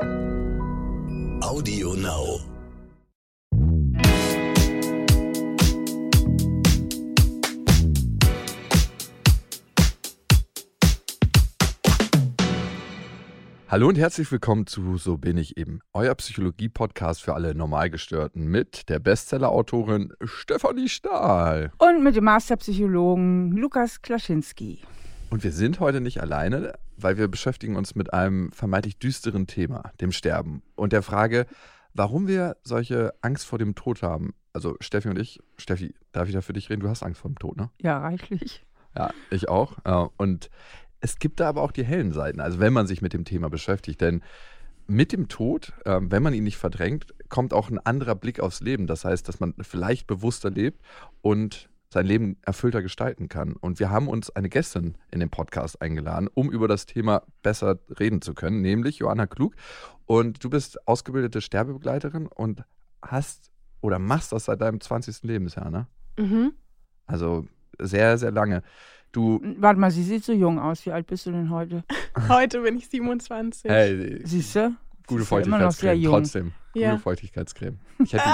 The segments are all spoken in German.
Audio Now. Hallo und herzlich willkommen zu So bin ich eben, euer Psychologie-Podcast für alle Normalgestörten mit der Bestseller-Autorin Stefanie Stahl. Und mit dem Masterpsychologen Lukas Klaschinski. Und wir sind heute nicht alleine, weil wir beschäftigen uns mit einem vermeintlich düsteren Thema, dem Sterben. Und der Frage, warum wir solche Angst vor dem Tod haben. Also Steffi und ich, Steffi, darf ich da für dich reden? Du hast Angst vor dem Tod, ne? Ja, reichlich. Ja, ich auch. Und es gibt da aber auch die hellen Seiten, also wenn man sich mit dem Thema beschäftigt. Denn mit dem Tod, äh, wenn man ihn nicht verdrängt, kommt auch ein anderer Blick aufs Leben. Das heißt, dass man vielleicht bewusster lebt und sein Leben erfüllter gestalten kann. Und wir haben uns eine Gästin in den Podcast eingeladen, um über das Thema besser reden zu können, nämlich Johanna Klug. Und du bist ausgebildete Sterbebegleiterin und hast oder machst das seit deinem 20. Lebensjahr, ne? Mhm. Also sehr, sehr lange. Du, Warte mal, sie sieht so jung aus. Wie alt bist du denn heute? Heute bin ich 27. hey, Siehst du? gute Feuchtigkeitscreme, trotzdem. Ja. Gute Feuchtigkeitscreme. Ich hätte,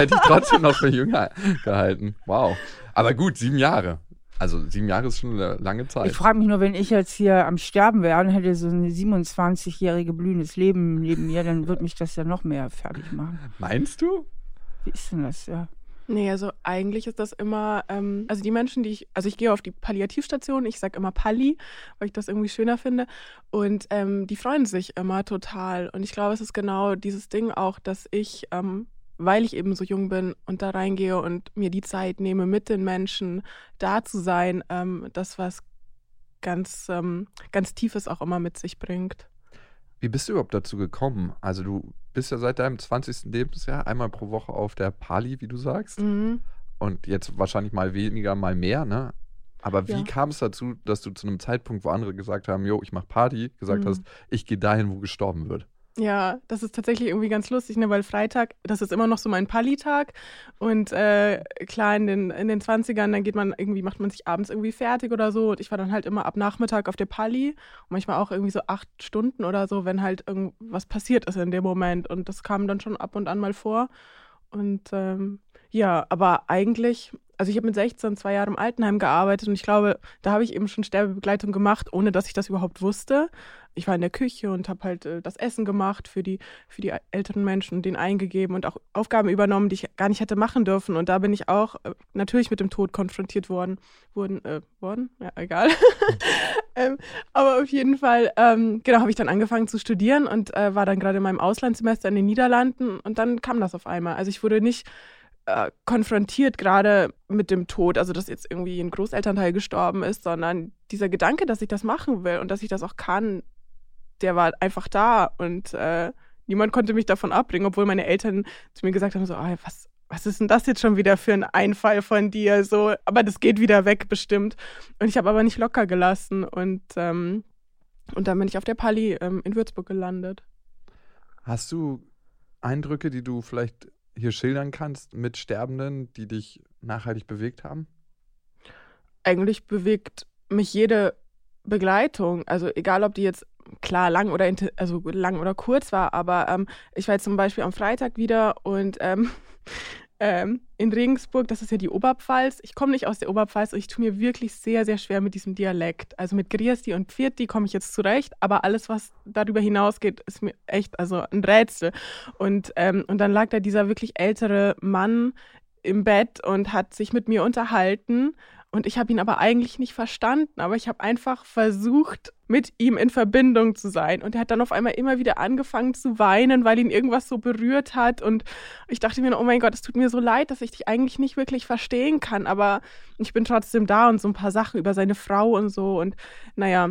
hätte ich trotzdem noch für jünger gehalten. Wow. Aber gut, sieben Jahre. Also sieben Jahre ist schon eine lange Zeit. Ich frage mich nur, wenn ich jetzt hier am Sterben wäre und hätte so eine 27-jährige blühendes Leben neben mir, dann würde mich das ja noch mehr fertig machen. Meinst du? Wie ist denn das? Ja. Nee, also eigentlich ist das immer, ähm, also die Menschen, die ich, also ich gehe auf die Palliativstation, ich sage immer Palli, weil ich das irgendwie schöner finde. Und ähm, die freuen sich immer total. Und ich glaube, es ist genau dieses Ding auch, dass ich, ähm, weil ich eben so jung bin und da reingehe und mir die Zeit nehme, mit den Menschen da zu sein, ähm, das was ganz, ähm, ganz Tiefes auch immer mit sich bringt. Wie bist du überhaupt dazu gekommen? Also du bist ja seit deinem 20. Lebensjahr einmal pro Woche auf der Pali, wie du sagst. Mhm. Und jetzt wahrscheinlich mal weniger, mal mehr, ne? Aber wie Ja. kam es dazu, dass du zu einem Zeitpunkt, wo andere gesagt haben, jo, ich mach Party, gesagt Mhm. hast, ich gehe dahin, wo gestorben wird? Ja, das ist tatsächlich irgendwie ganz lustig, ne? weil Freitag, das ist immer noch so mein Palli-Tag. Und äh, klar, in den, in den 20ern, dann geht man irgendwie, macht man sich abends irgendwie fertig oder so. Und ich war dann halt immer ab Nachmittag auf der Palli. Und manchmal auch irgendwie so acht Stunden oder so, wenn halt irgendwas passiert ist in dem Moment. Und das kam dann schon ab und an mal vor. Und ähm, ja, aber eigentlich, also ich habe mit 16 zwei Jahre im Altenheim gearbeitet und ich glaube, da habe ich eben schon Sterbebegleitung gemacht, ohne dass ich das überhaupt wusste. Ich war in der Küche und habe halt äh, das Essen gemacht für die, für die älteren Menschen und denen eingegeben und auch Aufgaben übernommen, die ich gar nicht hätte machen dürfen. Und da bin ich auch äh, natürlich mit dem Tod konfrontiert worden. Wurden, äh, worden? Ja, egal. ähm, aber auf jeden Fall, ähm, genau, habe ich dann angefangen zu studieren und äh, war dann gerade in meinem Auslandssemester in den Niederlanden und dann kam das auf einmal. Also ich wurde nicht äh, konfrontiert gerade mit dem Tod, also dass jetzt irgendwie ein Großelternteil gestorben ist, sondern dieser Gedanke, dass ich das machen will und dass ich das auch kann, der war einfach da und äh, niemand konnte mich davon abbringen, obwohl meine Eltern zu mir gesagt haben, so, ah, was, was ist denn das jetzt schon wieder für ein Einfall von dir? So, aber das geht wieder weg bestimmt. Und ich habe aber nicht locker gelassen und, ähm, und dann bin ich auf der Pali ähm, in Würzburg gelandet. Hast du Eindrücke, die du vielleicht hier schildern kannst mit Sterbenden, die dich nachhaltig bewegt haben? Eigentlich bewegt mich jede Begleitung, also egal ob die jetzt klar lang oder also lang oder kurz war, aber ähm, ich war jetzt zum Beispiel am Freitag wieder und ähm, ähm, in Regensburg, das ist ja die Oberpfalz. Ich komme nicht aus der Oberpfalz und ich tue mir wirklich sehr, sehr schwer mit diesem Dialekt. Also mit Griesti und Pfirti komme ich jetzt zurecht, aber alles, was darüber hinausgeht, ist mir echt also ein Rätsel. Und, ähm, und dann lag da dieser wirklich ältere Mann im Bett und hat sich mit mir unterhalten. Und ich habe ihn aber eigentlich nicht verstanden, aber ich habe einfach versucht, mit ihm in Verbindung zu sein. Und er hat dann auf einmal immer wieder angefangen zu weinen, weil ihn irgendwas so berührt hat. Und ich dachte mir, oh mein Gott, es tut mir so leid, dass ich dich eigentlich nicht wirklich verstehen kann. Aber ich bin trotzdem da und so ein paar Sachen über seine Frau und so. Und naja,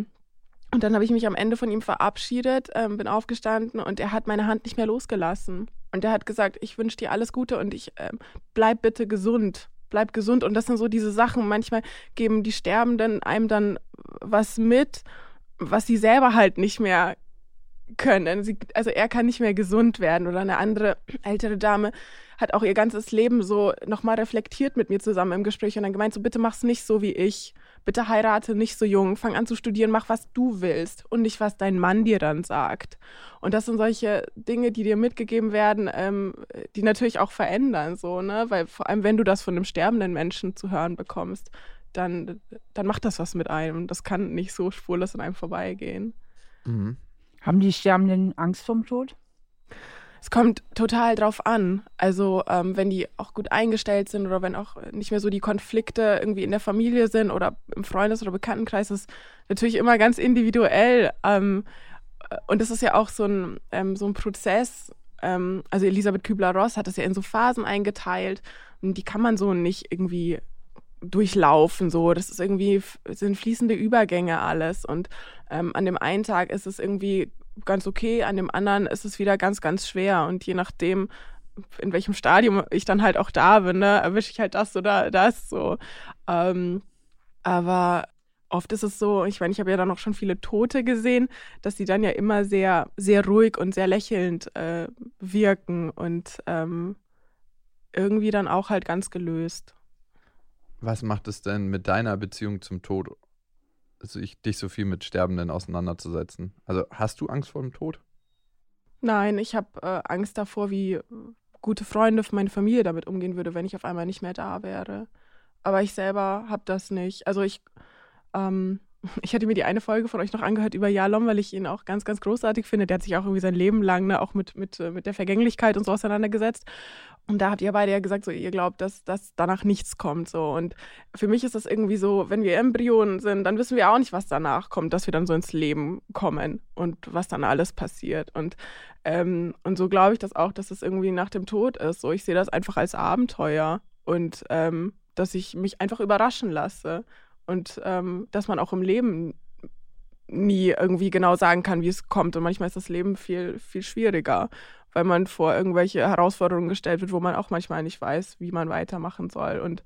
und dann habe ich mich am Ende von ihm verabschiedet, ähm, bin aufgestanden und er hat meine Hand nicht mehr losgelassen. Und er hat gesagt, ich wünsche dir alles Gute und ich ähm, bleib bitte gesund. Bleib gesund. Und das sind so diese Sachen. Manchmal geben die Sterbenden einem dann was mit, was sie selber halt nicht mehr können. Sie, also er kann nicht mehr gesund werden oder eine andere ältere Dame hat auch ihr ganzes Leben so nochmal reflektiert mit mir zusammen im Gespräch und dann gemeint, so bitte mach's nicht so wie ich. Bitte heirate nicht so jung, fang an zu studieren, mach was du willst und nicht was dein Mann dir dann sagt. Und das sind solche Dinge, die dir mitgegeben werden, ähm, die natürlich auch verändern, so, ne? Weil vor allem, wenn du das von einem sterbenden Menschen zu hören bekommst, dann, dann macht das was mit einem. Das kann nicht so spurlos an einem vorbeigehen. Mhm. Haben die Sterbenden Angst vorm Tod? Es kommt total drauf an. Also ähm, wenn die auch gut eingestellt sind oder wenn auch nicht mehr so die Konflikte irgendwie in der Familie sind oder im Freundes- oder Bekanntenkreis, ist natürlich immer ganz individuell. Ähm, und es ist ja auch so ein, ähm, so ein Prozess. Ähm, also Elisabeth Kübler-Ross hat das ja in so Phasen eingeteilt und die kann man so nicht irgendwie durchlaufen. So, das ist irgendwie sind fließende Übergänge alles und ähm, an dem einen Tag ist es irgendwie ganz okay, an dem anderen ist es wieder ganz, ganz schwer. Und je nachdem, in welchem Stadium ich dann halt auch da bin, ne, erwische ich halt das oder das so. Ähm, aber oft ist es so, ich meine, ich habe ja dann auch schon viele Tote gesehen, dass die dann ja immer sehr, sehr ruhig und sehr lächelnd äh, wirken und ähm, irgendwie dann auch halt ganz gelöst. Was macht es denn mit deiner Beziehung zum Tod sich, dich so viel mit Sterbenden auseinanderzusetzen? Also hast du Angst vor dem Tod? Nein, ich habe äh, Angst davor, wie gute Freunde, meine Familie damit umgehen würde, wenn ich auf einmal nicht mehr da wäre. Aber ich selber habe das nicht. Also ich, ähm, ich hatte mir die eine Folge von euch noch angehört über Jalom, weil ich ihn auch ganz, ganz großartig finde. Der hat sich auch irgendwie sein Leben lang ne, auch mit, mit, mit der Vergänglichkeit und so auseinandergesetzt. Und da habt ihr beide ja gesagt, so ihr glaubt, dass, dass danach nichts kommt. So. Und für mich ist das irgendwie so, wenn wir Embryonen sind, dann wissen wir auch nicht, was danach kommt, dass wir dann so ins Leben kommen und was dann alles passiert. Und, ähm, und so glaube ich das auch, dass es irgendwie nach dem Tod ist. So, ich sehe das einfach als Abenteuer und ähm, dass ich mich einfach überraschen lasse. Und ähm, dass man auch im Leben nie irgendwie genau sagen kann, wie es kommt. Und manchmal ist das Leben viel, viel schwieriger weil man vor irgendwelche Herausforderungen gestellt wird, wo man auch manchmal nicht weiß, wie man weitermachen soll. Und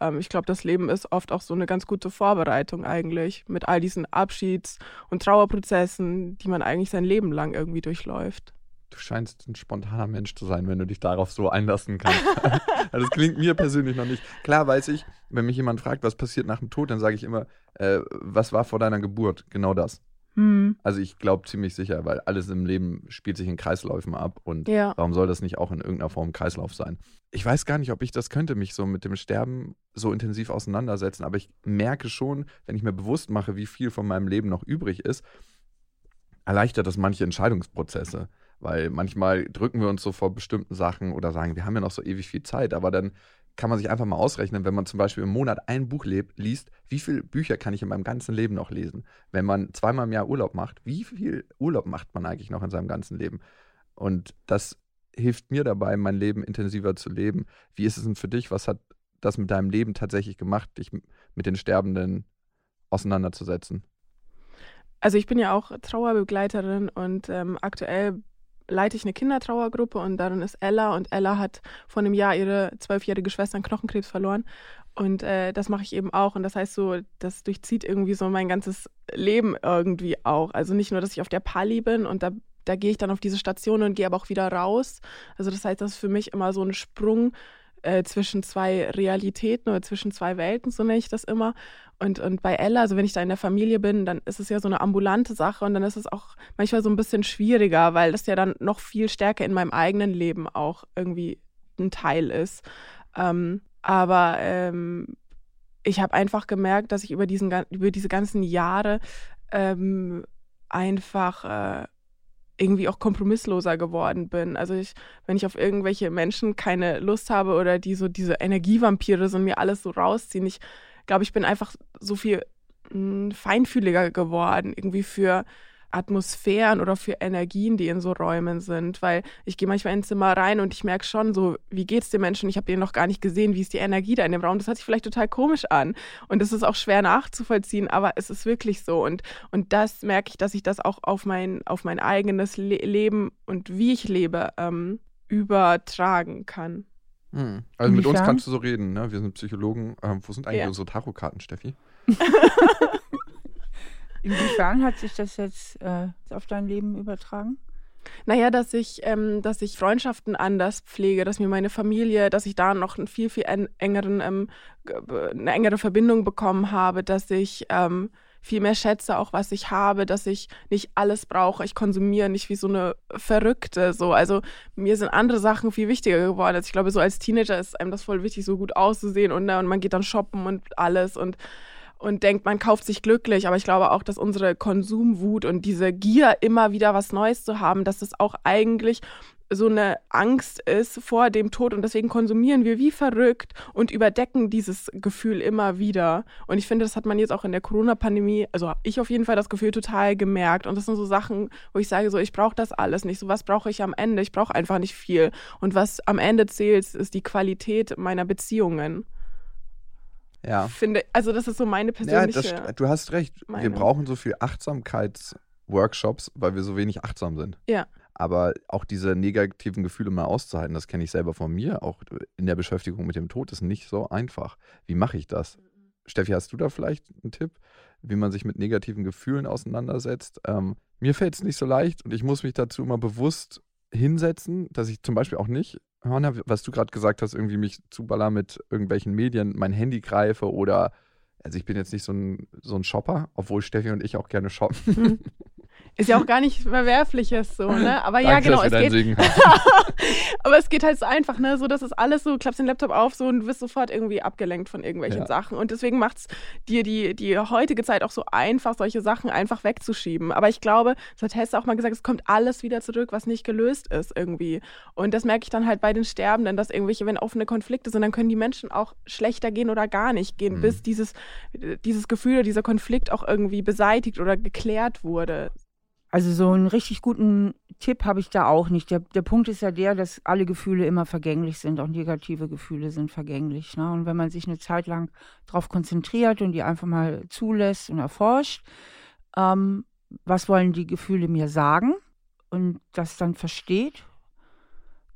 ähm, ich glaube, das Leben ist oft auch so eine ganz gute Vorbereitung eigentlich mit all diesen Abschieds- und Trauerprozessen, die man eigentlich sein Leben lang irgendwie durchläuft. Du scheinst ein spontaner Mensch zu sein, wenn du dich darauf so einlassen kannst. Also das klingt mir persönlich noch nicht. Klar weiß ich, wenn mich jemand fragt, was passiert nach dem Tod, dann sage ich immer, äh, was war vor deiner Geburt? Genau das. Hm. Also ich glaube ziemlich sicher, weil alles im Leben spielt sich in Kreisläufen ab und Ja. warum soll das nicht auch in irgendeiner Form Kreislauf sein? Ich weiß gar nicht, ob ich das könnte, mich so mit dem Sterben so intensiv auseinandersetzen, aber ich merke schon, wenn ich mir bewusst mache, wie viel von meinem Leben noch übrig ist, erleichtert das manche Entscheidungsprozesse. Weil manchmal drücken wir uns so vor bestimmten Sachen oder sagen, wir haben ja noch so ewig viel Zeit, aber dann kann man sich einfach mal ausrechnen, wenn man zum Beispiel im Monat ein Buch lebt, liest, wie viele Bücher kann ich in meinem ganzen Leben noch lesen? Wenn man zweimal im Jahr Urlaub macht, wie viel Urlaub macht man eigentlich noch in seinem ganzen Leben? Und das hilft mir dabei, mein Leben intensiver zu leben. Wie ist es denn für dich? Was hat das mit deinem Leben tatsächlich gemacht, dich mit den Sterbenden auseinanderzusetzen? Also ich bin ja auch Trauerbegleiterin und ähm, aktuell leite ich eine Kindertrauergruppe und darin ist Ella und Ella hat vor einem Jahr ihre zwölfjährige Schwester an Knochenkrebs verloren und äh, das mache ich eben auch und das heißt so, das durchzieht irgendwie so mein ganzes Leben irgendwie auch. Also nicht nur, dass ich auf der Pali bin und da, da gehe ich dann auf diese Station und gehe aber auch wieder raus. Also das heißt, das ist für mich immer so ein Sprung äh, zwischen zwei Realitäten oder zwischen zwei Welten, so nenne ich das immer. Und, und bei Ella, also wenn ich da in der Familie bin, dann ist es ja so eine ambulante Sache und dann ist es auch manchmal so ein bisschen schwieriger, weil das ja dann noch viel stärker in meinem eigenen Leben auch irgendwie ein Teil ist. Ähm, aber ähm, ich habe einfach gemerkt, dass ich über, diesen, über diese ganzen Jahre ähm, einfach äh, irgendwie auch kompromissloser geworden bin. Also ich, wenn ich auf irgendwelche Menschen keine Lust habe oder die so diese Energievampire sind, mir alles so rausziehen, ich glaube, ich bin einfach so viel mh, feinfühliger geworden, irgendwie für Atmosphären oder für Energien, die in so Räumen sind, weil ich gehe manchmal ins Zimmer rein und ich merke schon so, wie geht's den Menschen? Ich habe den noch gar nicht gesehen, wie ist die Energie da in dem Raum? Das hört sich vielleicht total komisch an und es ist auch schwer nachzuvollziehen, aber es ist wirklich so und und das merke ich, dass ich das auch auf mein auf mein eigenes Le Leben und wie ich lebe ähm, übertragen kann. Hm. Also mit uns Inwiefern? kannst du so reden, ne? Wir sind Psychologen. Ähm, wo sind eigentlich Ja. unsere Tarotkarten, Steffi? Inwiefern hat sich das jetzt äh, auf dein Leben übertragen? Naja, dass ich, ähm, dass ich Freundschaften anders pflege, dass mir meine Familie, dass ich da noch einen viel, viel engeren, ähm, eine engere Verbindung bekommen habe, dass ich ähm, viel mehr schätze, auch was ich habe, dass ich nicht alles brauche. Ich konsumiere nicht wie so eine Verrückte. So. Also mir sind andere Sachen viel wichtiger geworden. Also ich glaube, so als Teenager ist einem das voll wichtig, so gut auszusehen und, ne, und man geht dann shoppen und alles und und denkt, man kauft sich glücklich. Aber ich glaube auch, dass unsere Konsumwut und diese Gier, immer wieder was Neues zu haben, dass das auch eigentlich so eine Angst ist vor dem Tod und deswegen konsumieren wir wie verrückt und überdecken dieses Gefühl immer wieder. Und ich finde, das hat man jetzt auch in der Corona-Pandemie, also habe ich auf jeden Fall das Gefühl total gemerkt. Und das sind so Sachen, wo ich sage, so ich brauche das alles nicht. So was brauche ich am Ende? Ich brauche einfach nicht viel. Und was am Ende zählt, ist die Qualität meiner Beziehungen. Ja. Finde, also das ist so meine persönliche. Ja, das, du hast recht. Meinung. Wir brauchen so viel Achtsamkeitsworkshops, weil wir so wenig achtsam sind. Ja. Aber auch diese negativen Gefühle mal auszuhalten, das kenne ich selber von mir, auch in der Beschäftigung mit dem Tod, ist nicht so einfach. Wie mache ich das? Steffi, hast du da vielleicht einen Tipp, wie man sich mit negativen Gefühlen auseinandersetzt? Ähm, mir fällt es nicht so leicht und ich muss mich dazu immer bewusst hinsetzen, dass ich zum Beispiel auch nicht Hörner, was du gerade gesagt hast, irgendwie mich zuballer mit irgendwelchen Medien, mein Handy greife oder, also ich bin jetzt nicht so ein, so ein Shopper, obwohl Steffi und ich auch gerne shoppen. Ist ja auch gar nicht Verwerfliches so, ne? Aber ja, Danke, genau. Es geht, aber es geht halt so einfach, ne? So, dass es alles so, klappst den Laptop auf so und wirst sofort irgendwie abgelenkt von irgendwelchen ja. Sachen. Und deswegen macht es dir die, die heutige Zeit auch so einfach, solche Sachen einfach wegzuschieben. Aber ich glaube, das hat Hesse auch mal gesagt, es kommt alles wieder zurück, was nicht gelöst ist irgendwie. Und das merke ich dann halt bei den Sterbenden, dass irgendwelche, wenn offene Konflikte sind, dann können die Menschen auch schlechter gehen oder gar nicht gehen, mhm. bis dieses, dieses Gefühl oder dieser Konflikt auch irgendwie beseitigt oder geklärt wurde. Also so einen richtig guten Tipp habe ich da auch nicht. Der, der Punkt ist ja der, dass alle Gefühle immer vergänglich sind. Auch negative Gefühle sind vergänglich. Ne? Und wenn man sich eine Zeit lang darauf konzentriert und die einfach mal zulässt und erforscht, ähm, was wollen die Gefühle mir sagen und das dann versteht,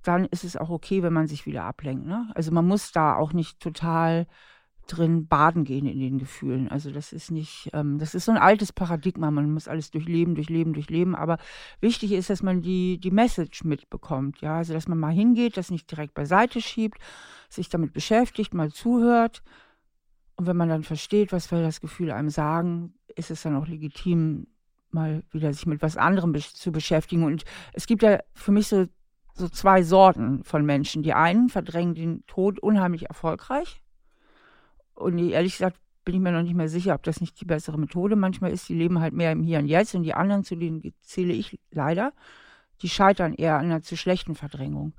dann ist es auch okay, wenn man sich wieder ablenkt. Ne? Also man muss da auch nicht total drin baden gehen in den Gefühlen. Also das ist nicht, ähm, das ist so ein altes Paradigma. Man muss alles durchleben, durchleben, durchleben. Aber wichtig ist, dass man die, die Message mitbekommt. Ja, also dass man mal hingeht, das nicht direkt beiseite schiebt, sich damit beschäftigt, mal zuhört. Und wenn man dann versteht, was will das Gefühl einem sagen, ist es dann auch legitim, mal wieder sich mit was anderem zu beschäftigen. Und es gibt ja für mich so, so zwei Sorten von Menschen. Die einen verdrängen den Tod unheimlich erfolgreich und ehrlich gesagt bin ich mir noch nicht mehr sicher, ob das nicht die bessere Methode manchmal ist. Die leben halt mehr im Hier und Jetzt und die anderen, zu denen zähle ich leider, die scheitern eher an einer zu schlechten Verdrängung.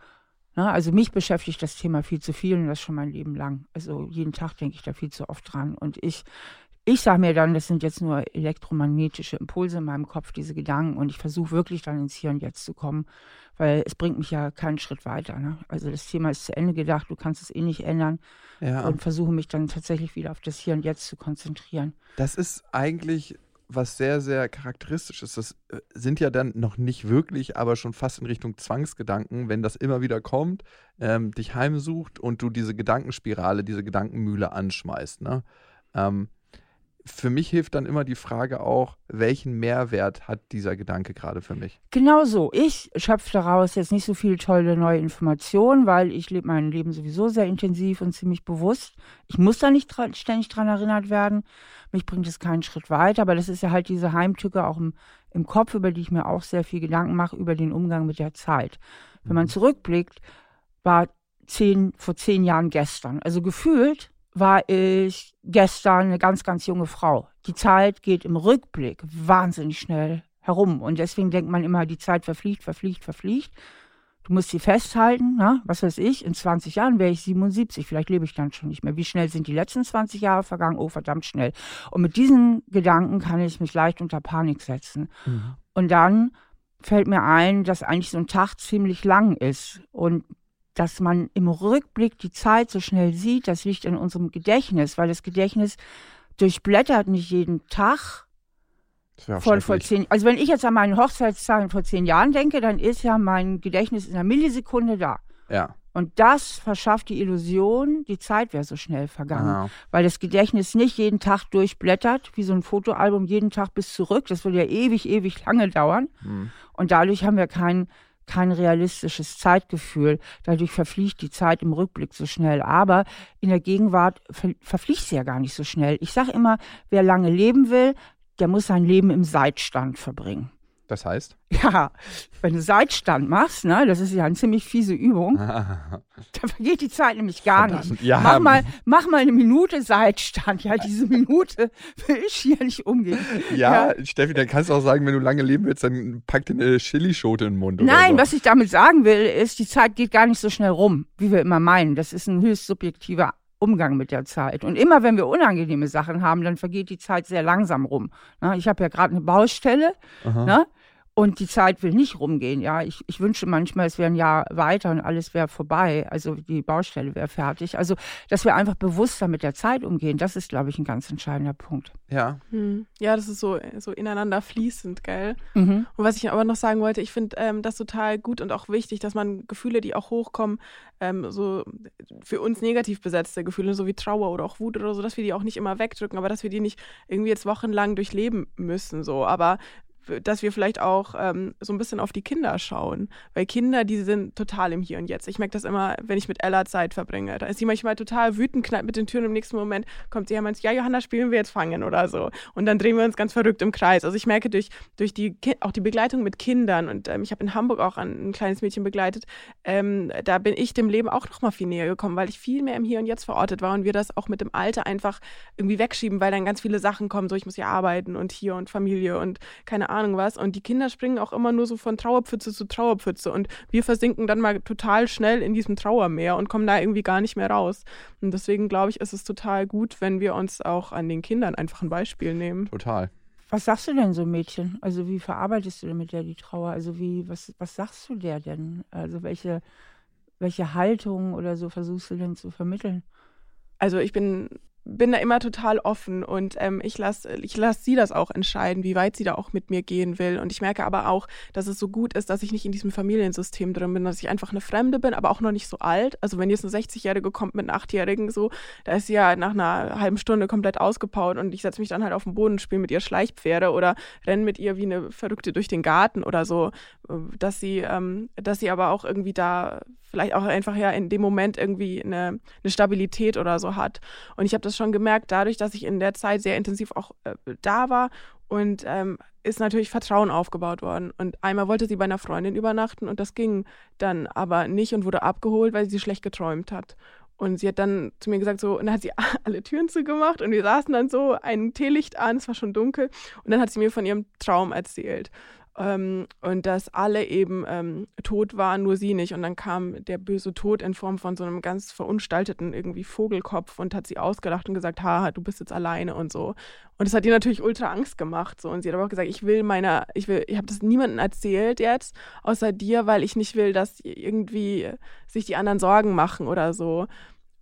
Na, also mich beschäftigt das Thema viel zu viel und das schon mein Leben lang. Also jeden Tag denke ich da viel zu oft dran. Und ich ich sage mir dann, das sind jetzt nur elektromagnetische Impulse in meinem Kopf, diese Gedanken. Und ich versuche wirklich dann ins Hier und Jetzt zu kommen, weil es bringt mich ja keinen Schritt weiter. Ne? Also das Thema ist zu Ende gedacht, du kannst es eh nicht ändern. Ja. Und versuche mich dann tatsächlich wieder auf das Hier und Jetzt zu konzentrieren. Das ist eigentlich was sehr, sehr charakteristisch ist. Das äh, sind ja dann noch nicht wirklich, aber schon fast in Richtung Zwangsgedanken, wenn das immer wieder kommt, ähm, dich heimsucht und du diese Gedankenspirale, diese Gedankenmühle anschmeißt. Ne? Ähm, für mich hilft dann immer die Frage auch, welchen Mehrwert hat dieser Gedanke gerade für mich? Genau so. Ich schöpfe daraus jetzt nicht so viel tolle neue Informationen, weil ich lebe mein Leben sowieso sehr intensiv und ziemlich bewusst. Ich muss da nicht dran, ständig dran erinnert werden. Mich bringt es keinen Schritt weiter, aber das ist ja halt diese Heimtücke auch im, im Kopf, über die ich mir auch sehr viel Gedanken mache, über den Umgang mit der Zeit. Wenn man mhm. zurückblickt, war zehn, vor zehn Jahren gestern. Also gefühlt war ich gestern eine ganz, ganz junge Frau. Die Zeit geht im Rückblick wahnsinnig schnell herum. Und deswegen denkt man immer, die Zeit verfliegt, verfliegt, verfliegt. Du musst sie festhalten, na? was weiß ich, in 20 Jahren wäre ich 77, vielleicht lebe ich dann schon nicht mehr. Wie schnell sind die letzten 20 Jahre vergangen? Oh, verdammt schnell. Und mit diesen Gedanken kann ich mich leicht unter Panik setzen. Mhm. Und dann fällt mir ein, dass eigentlich so ein Tag ziemlich lang ist. Und dass man im Rückblick die Zeit so schnell sieht, das liegt in unserem Gedächtnis, weil das Gedächtnis durchblättert nicht jeden Tag. Von vor zehn, also wenn ich jetzt an meine Hochzeitszahlen vor zehn Jahren denke, dann ist ja mein Gedächtnis in einer Millisekunde da. Ja. Und das verschafft die Illusion, die Zeit wäre so schnell vergangen. Ah. Weil das Gedächtnis nicht jeden Tag durchblättert, wie so ein Fotoalbum, jeden Tag bis zurück. Das würde ja ewig, ewig lange dauern. Hm. Und dadurch haben wir kein, kein realistisches Zeitgefühl. Dadurch verfliegt die Zeit im Rückblick so schnell. Aber in der Gegenwart ver verfliegt sie ja gar nicht so schnell. Ich sage immer, wer lange leben will, der muss sein Leben im Seitstand verbringen. Das heißt? Ja, wenn du Seitstand machst, ne, das ist ja eine ziemlich fiese Übung, da vergeht die Zeit nämlich gar Verdammt, nicht. ja. Mach, mal, mach mal eine Minute Seitstand. Ja, diese Minute will ich hier nicht umgehen. ja, Steffi, dann kannst du auch sagen, wenn du lange leben willst, dann pack dir eine Chilischote in den Mund. Nein, oder so. was ich damit sagen will, ist, die Zeit geht gar nicht so schnell rum, wie wir immer meinen. Das ist ein höchst subjektiver Umgang mit der Zeit. Und immer wenn wir unangenehme Sachen haben, dann vergeht die Zeit sehr langsam rum. Na, ich habe ja gerade eine Baustelle. Ne? Und die Zeit will nicht rumgehen. Ja, ich, ich wünsche manchmal, es wäre ein Jahr weiter und alles wäre vorbei. Also die Baustelle wäre fertig. Also, dass wir einfach bewusster mit der Zeit umgehen, das ist, glaube ich, ein ganz entscheidender Punkt. Ja. Hm. Ja, das ist so, so ineinander fließend, gell? Mhm. Und was ich aber noch sagen wollte, ich finde ähm, das total gut und auch wichtig, dass man Gefühle, die auch hochkommen, ähm, so für uns negativ besetzte Gefühle, so wie Trauer oder auch Wut oder so, dass wir die auch nicht immer wegdrücken, aber dass wir die nicht irgendwie jetzt wochenlang durchleben müssen, so. Aber dass wir vielleicht auch ähm, so ein bisschen auf die Kinder schauen. Weil Kinder, die sind total im Hier und Jetzt. Ich merke das immer, wenn ich mit Ella Zeit verbringe. Da ist sie manchmal total wütend, knallt mit den Türen. Im nächsten Moment kommt sie ja meint, ja, Johanna, spielen wir jetzt Fangen oder so. Und dann drehen wir uns ganz verrückt im Kreis. Also ich merke durch, durch die, auch die Begleitung mit Kindern und ähm, ich habe in Hamburg auch ein, ein kleines Mädchen begleitet, ähm, da bin ich dem Leben auch noch mal viel näher gekommen, weil ich viel mehr im Hier und Jetzt verortet war und wir das auch mit dem Alter einfach irgendwie wegschieben, weil dann ganz viele Sachen kommen, so ich muss ja arbeiten und hier und Familie und keine Ahnung was. Und die Kinder springen auch immer nur so von Trauerpfütze zu Trauerpfütze und wir versinken dann mal total schnell in diesem Trauermeer und kommen da irgendwie gar nicht mehr raus. Und deswegen glaube ich, ist es total gut, wenn wir uns auch an den Kindern einfach ein Beispiel nehmen. Total. Was sagst du denn so Mädchen? Also wie verarbeitest du denn mit der die Trauer? Also wie, was, was sagst du der denn? Also welche, welche Haltung oder so versuchst du denn zu vermitteln? Also ich bin bin da immer total offen und ähm, ich lasse ich lass sie das auch entscheiden, wie weit sie da auch mit mir gehen will. Und ich merke aber auch, dass es so gut ist, dass ich nicht in diesem Familiensystem drin bin, dass ich einfach eine Fremde bin, aber auch noch nicht so alt. Also wenn jetzt eine 60-Jährige kommt mit einem 8-Jährigen so, da ist sie ja nach einer halben Stunde komplett ausgepowert und ich setze mich dann halt auf den Boden, spiele mit ihr Schleichpferde oder renne mit ihr wie eine Verrückte durch den Garten oder so, dass sie, ähm, dass sie aber auch irgendwie da vielleicht auch einfach ja in dem Moment irgendwie eine, eine Stabilität oder so hat. Und ich habe das schon gemerkt, dadurch, dass ich in der Zeit sehr intensiv auch äh, da war und ähm, ist natürlich Vertrauen aufgebaut worden. Und einmal wollte sie bei einer Freundin übernachten und das ging dann aber nicht und wurde abgeholt, weil sie schlecht geträumt hat. Und sie hat dann zu mir gesagt, so, und dann hat sie alle Türen zugemacht und wir saßen dann so, ein Teelicht an, es war schon dunkel. Und dann hat sie mir von ihrem Traum erzählt. Ähm, und dass alle eben ähm, tot waren, nur sie nicht. Und dann kam der böse Tod in Form von so einem ganz verunstalteten irgendwie Vogelkopf und hat sie ausgelacht und gesagt, haha, du bist jetzt alleine und so. Und das hat ihr natürlich ultra Angst gemacht. So. Und sie hat aber auch gesagt, ich will meiner, ich will, ich habe das niemandem erzählt jetzt, außer dir, weil ich nicht will, dass irgendwie sich die anderen Sorgen machen oder so.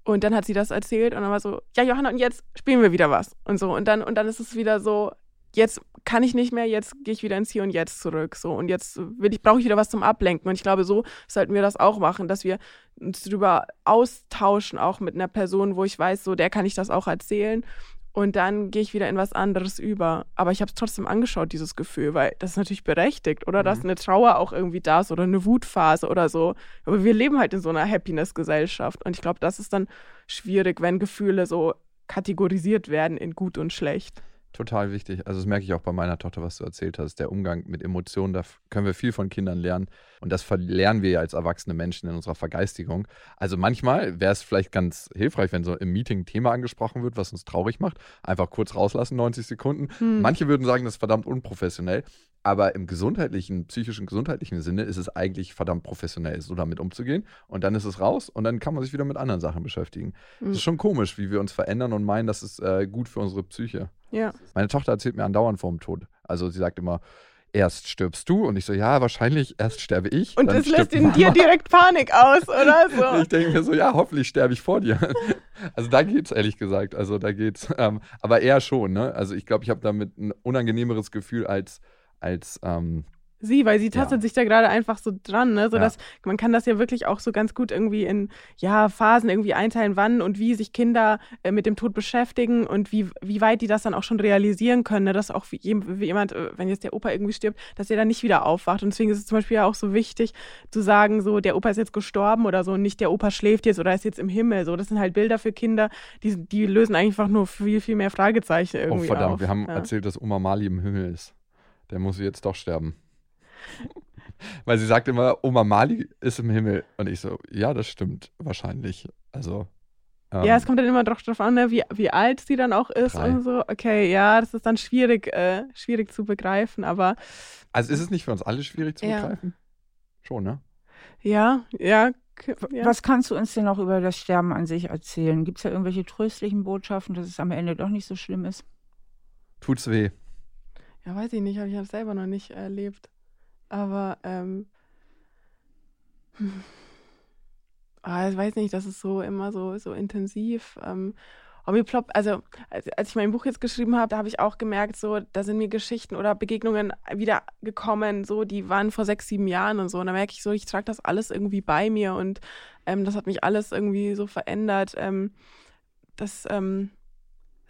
Und dann hat sie das erzählt und dann war so, ja, Johanna, und jetzt spielen wir wieder was. Und so. Und dann, und dann ist es wieder so, jetzt kann ich nicht mehr, jetzt gehe ich wieder ins Hier und Jetzt zurück. So. Und jetzt will ich, brauche ich wieder was zum Ablenken. Und ich glaube, so sollten wir das auch machen, dass wir uns darüber austauschen, auch mit einer Person, wo ich weiß, so, der kann ich das auch erzählen. Und dann gehe ich wieder in was anderes über. Aber ich habe es trotzdem angeschaut, dieses Gefühl, weil das ist natürlich berechtigt, oder? Dass eine Trauer auch irgendwie da ist oder eine Wutphase oder so. Aber wir leben halt in so einer Happiness-Gesellschaft. Und ich glaube, das ist dann schwierig, wenn Gefühle so kategorisiert werden in gut und schlecht. Total wichtig. Also das merke ich auch bei meiner Tochter, was du erzählt hast. Der Umgang mit Emotionen, da können wir viel von Kindern lernen. Und das verlernen wir ja als erwachsene Menschen in unserer Vergeistigung. Also manchmal wäre es vielleicht ganz hilfreich, wenn so im Meeting ein Thema angesprochen wird, was uns traurig macht. Einfach kurz rauslassen, 90 Sekunden. Hm. Manche würden sagen, das ist verdammt unprofessionell. Aber im gesundheitlichen, psychischen, gesundheitlichen Sinne ist es eigentlich verdammt professionell, so damit umzugehen. Und dann ist es raus und dann kann man sich wieder mit anderen Sachen beschäftigen. Es Mhm. ist schon komisch, wie wir uns verändern und meinen, das ist äh, gut für unsere Psyche. Ja. Meine Tochter erzählt mir andauernd vorm Tod. Also sie sagt immer, erst stirbst du und ich so, ja, wahrscheinlich erst sterbe ich. Und das stirbt in dir Mama. direkt Panik aus, oder so? Ich denke mir so, ja, hoffentlich sterbe ich vor dir. Also da geht's ehrlich gesagt. Also da geht's, ähm, aber eher schon, ne? Also ich glaube, ich habe damit ein unangenehmeres Gefühl als, als ähm, sie, weil sie tastet Ja. sich da gerade einfach so dran, ne? So Ja. dass man kann das ja wirklich auch so ganz gut irgendwie in ja Phasen irgendwie einteilen, wann und wie sich Kinder äh, mit dem Tod beschäftigen und wie, wie weit die das dann auch schon realisieren können, ne? dass auch wie, wie jemand, äh, wenn jetzt der Opa irgendwie stirbt, dass er dann nicht wieder aufwacht. Und deswegen ist es zum Beispiel ja auch so wichtig zu sagen, so der Opa ist jetzt gestorben oder so, nicht der Opa schläft jetzt oder ist jetzt im Himmel. So, das sind halt Bilder für Kinder, die, die lösen einfach nur viel, viel mehr Fragezeichen Oh irgendwie verdammt, auf. wir haben ja. erzählt, dass Oma Mali im Himmel ist. Der muss jetzt doch sterben. Weil sie sagt immer, Oma Mali ist im Himmel. Und ich so, ja, das stimmt wahrscheinlich. Also. ähm, Ja, es kommt dann immer doch drauf an, ne, wie, wie alt sie dann auch ist Drei. und so. Okay, ja, das ist dann schwierig, äh, schwierig zu begreifen, aber also ist es nicht für uns alle schwierig zu Ja. begreifen? Schon, ne? ja, ja. ja. Was kannst du uns denn noch über das Sterben an sich erzählen? Gibt es da irgendwelche tröstlichen Botschaften, dass es am Ende doch nicht so schlimm ist? Tut's weh. Ja, weiß ich nicht, habe ich ja selber noch nicht erlebt. Aber, ähm, hm. ah, ich weiß nicht, das ist so immer so, so intensiv. Ähm, aber mir ploppt, also als, als ich mein Buch jetzt geschrieben habe, da habe ich auch gemerkt, so, da sind mir Geschichten oder Begegnungen wieder gekommen, so, die waren vor sechs, sieben Jahren und so. Und da merke ich so, ich trage das alles irgendwie bei mir und ähm, das hat mich alles irgendwie so verändert. Ähm, das, ähm,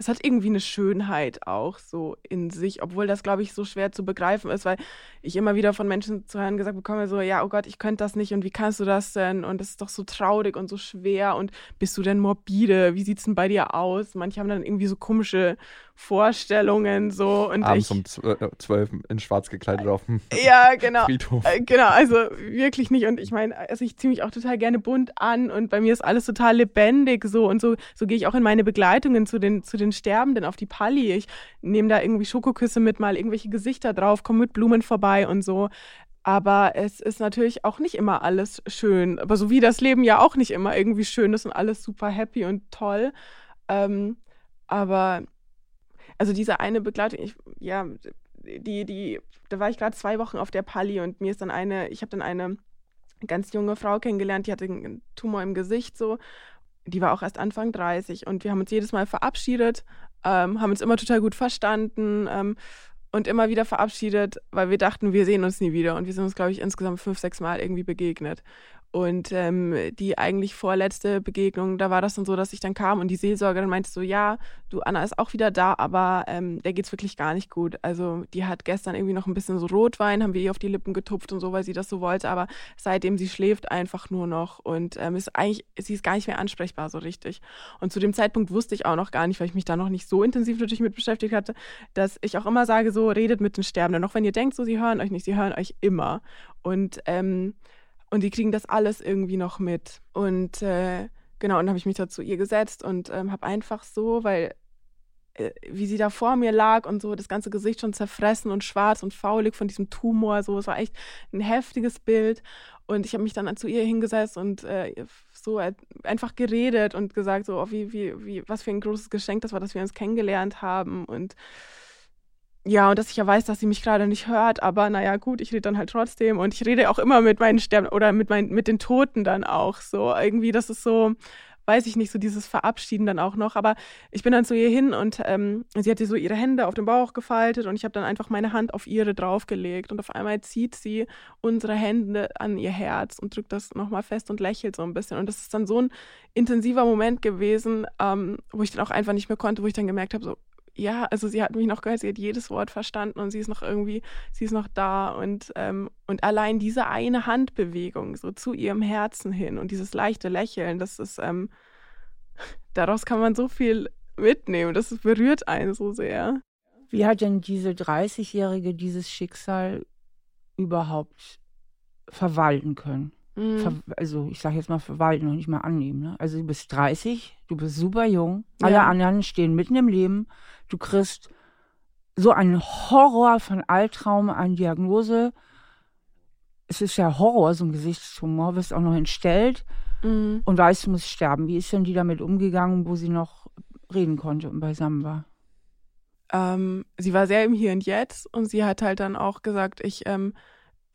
es hat irgendwie eine Schönheit auch so in sich, obwohl das, glaube ich, so schwer zu begreifen ist, weil ich immer wieder von Menschen zu hören gesagt bekomme, so, ja, oh Gott, ich könnte das nicht und wie kannst du das denn? Und das ist doch so traurig und so schwer und bist du denn morbide? Wie sieht's denn bei dir aus? Manche haben dann irgendwie so komische Vorstellungen so und Abends ich, um äh, zwölf in schwarz gekleidet auf dem ja, genau. Friedhof. Äh, Genau, also wirklich nicht. Und ich meine, also ich ziehe mich auch total gerne bunt an und bei mir ist alles total lebendig so und so, so gehe ich auch in meine Begleitungen zu den, zu den Sterbenden auf die Palli. Ich nehme da irgendwie Schokoküsse mit, mal irgendwelche Gesichter drauf, komme mit Blumen vorbei und so. Aber es ist natürlich auch nicht immer alles schön. Aber so wie das Leben ja auch nicht immer irgendwie schön ist und alles super happy und toll. Ähm, aber also diese eine Begleitung, ich, ja, die, die, da war ich gerade zwei Wochen auf der Palli und mir ist dann eine, ich habe dann eine ganz junge Frau kennengelernt, die hatte einen Tumor im Gesicht so. Die war auch erst Anfang 30 und wir haben uns jedes Mal verabschiedet, ähm, haben uns immer total gut verstanden ähm, und immer wieder verabschiedet, weil wir dachten, wir sehen uns nie wieder. Und wir sind uns, glaube ich, insgesamt fünf, sechs Mal irgendwie begegnet. Und ähm, die eigentlich vorletzte Begegnung, da war das dann so, dass ich dann kam und die Seelsorgerin meinte so, ja, du, Anna ist auch wieder da, aber ähm, der geht's wirklich gar nicht gut. Also die hat gestern irgendwie noch ein bisschen so Rotwein, haben wir ihr auf die Lippen getupft und so, weil sie das so wollte, aber seitdem sie schläft einfach nur noch und ähm, ist eigentlich, sie ist gar nicht mehr ansprechbar so richtig. Und zu dem Zeitpunkt wusste ich auch noch gar nicht, weil ich mich da noch nicht so intensiv natürlich mit beschäftigt hatte, dass ich auch immer sage, so redet mit den Sterbenden. Auch wenn ihr denkt, so sie hören euch nicht, sie hören euch immer. Und ähm, und die kriegen das alles irgendwie noch mit. Und äh, genau, und dann habe ich mich da zu ihr gesetzt und ähm, habe einfach so, weil äh, wie sie da vor mir lag und so das ganze Gesicht schon zerfressen und schwarz und faulig von diesem Tumor, so, es war echt ein heftiges Bild. Und ich habe mich dann zu ihr hingesetzt und äh, so einfach geredet und gesagt, so, oh, wie, wie, wie, was für ein großes Geschenk das war, dass wir uns kennengelernt haben und ja, und dass ich ja weiß, dass sie mich gerade nicht hört, aber naja, gut, ich rede dann halt trotzdem und ich rede auch immer mit meinen Sterben oder mit, meinen, mit den Toten dann auch so. Irgendwie, das ist so, weiß ich nicht, so dieses Verabschieden dann auch noch. Aber ich bin dann zu ihr hin und ähm, sie hatte so ihre Hände auf dem Bauch gefaltet und ich habe dann einfach meine Hand auf ihre draufgelegt und auf einmal zieht sie unsere Hände an ihr Herz und drückt das nochmal fest und lächelt so ein bisschen. Und das ist dann so ein intensiver Moment gewesen, ähm, wo ich dann auch einfach nicht mehr konnte, wo ich dann gemerkt habe, so, ja, also sie hat mich noch gehört, sie hat jedes Wort verstanden und sie ist noch irgendwie, sie ist noch da und, ähm, und allein diese eine Handbewegung so zu ihrem Herzen hin und dieses leichte Lächeln, das ist, ähm, daraus kann man so viel mitnehmen, das berührt einen so sehr. Wie hat denn diese 30-Jährige dieses Schicksal überhaupt verwalten können? Mhm. Also ich sage jetzt mal verwalten und nicht mal annehmen. Ne? Also du bist 30, du bist super jung, Ja. alle anderen stehen mitten im Leben, du kriegst so einen Horror von Albtraum an Diagnose. Es ist ja Horror, so ein Gesichtstumor, wirst auch noch entstellt Mhm. und weißt, du musst sterben. Wie ist denn die damit umgegangen, wo sie noch reden konnte und beisammen war? ähm, sie war sehr im Hier und Jetzt und sie hat halt dann auch gesagt, ich, ähm,